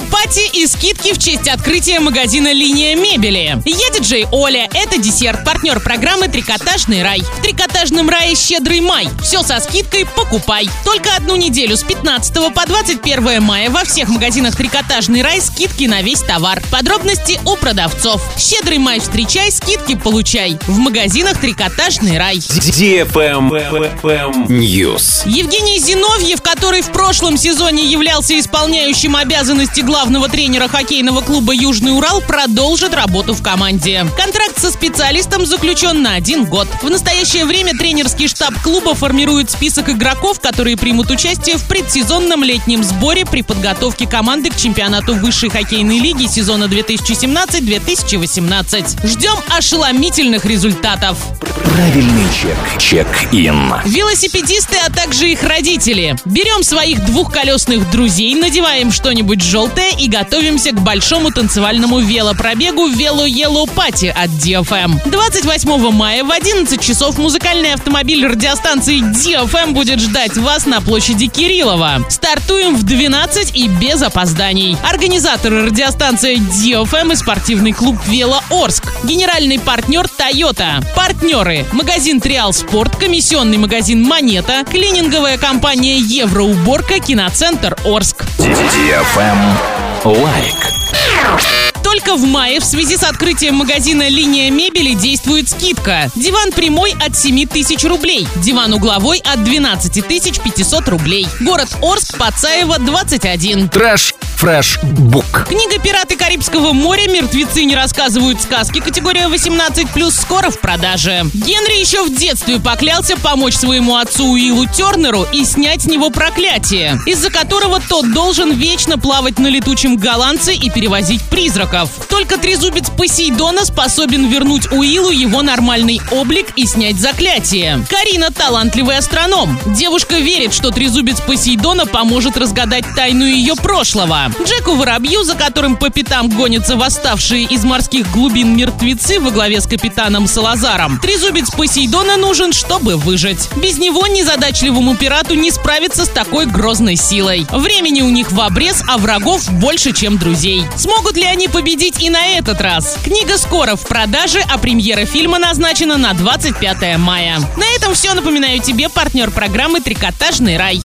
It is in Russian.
Opa! Пати и скидки в честь открытия магазина «Линия мебели». Я диджей Оля, это десерт, партнер программы «Трикотажный рай». В «Трикотажном рае» щедрый май. Все со скидкой покупай. Только одну неделю с 15 по 21 мая во всех магазинах «Трикотажный рай» скидки на весь товар. Подробности у продавцов. Щедрый май встречай, скидки получай. В магазинах «Трикотажный рай». News. Евгений Зиновьев, который в прошлом сезоне являлся исполняющим обязанности главного тренера хоккейного клуба «Южный Урал», продолжит работу в команде. Контракт со специалистом заключен на один год. В настоящее время тренерский штаб клуба формирует список игроков, которые примут участие в предсезонном летнем сборе при подготовке команды к чемпионату высшей хоккейной лиги сезона 2017-2018. Ждем ошеломительных результатов. Правильный чек. Чек-ин. Велосипедисты, а также их родители. Берем своих двухколесных друзей, надеваем что-нибудь желтое и готовимся к большому танцевальному велопробегу Вело Yellow Party от DFM. 28 мая в 11 часов музыкальный автомобиль радиостанции DFM будет ждать вас на площади Кириллова. Стартуем в 12 и без опозданий. Организаторы радиостанции DFM и спортивный клуб Вело Орск. Генеральный партнер Toyota. Партнеры. Магазин Триал Спорт, комиссионный магазин Монета, клининговая компания Евроуборка, киноцентр Орск. Лайк. Только в мае в связи с открытием магазина «Линия мебели» действует скидка. Диван прямой от 7 тысяч рублей, диван угловой от 12 тысяч 500 рублей. Город Орск, Пацаева, 21. Trash Fresh Book. Книга «Пираты Карибского моря. Мертвецы не рассказывают сказки». Категория 18+, скоро в продаже. Генри еще в детстве поклялся помочь своему отцу Уиллу Тернеру и снять с него проклятие, из-за которого тот должен вечно плавать на летучем голландце и перевозить призраков. Только трезубец Посейдона способен вернуть Уиллу его нормальный облик и снять заклятие. Карина – талантливый астроном. Девушка верит, что трезубец Посейдона поможет разгадать тайну ее прошлого. Джеку Воробью, за которым по пятам гонятся восставшие из морских глубин мертвецы во главе с капитаном Салазаром. Трезубец Посейдона нужен, чтобы выжить. Без него незадачливому пирату не справиться с такой грозной силой. Времени у них в обрез, а врагов больше, чем друзей. Смогут ли они победить и на этот раз? Книга скоро в продаже, а премьера фильма назначена на 25 мая. На этом все. Напоминаю тебе партнер программы «Трикотажный рай».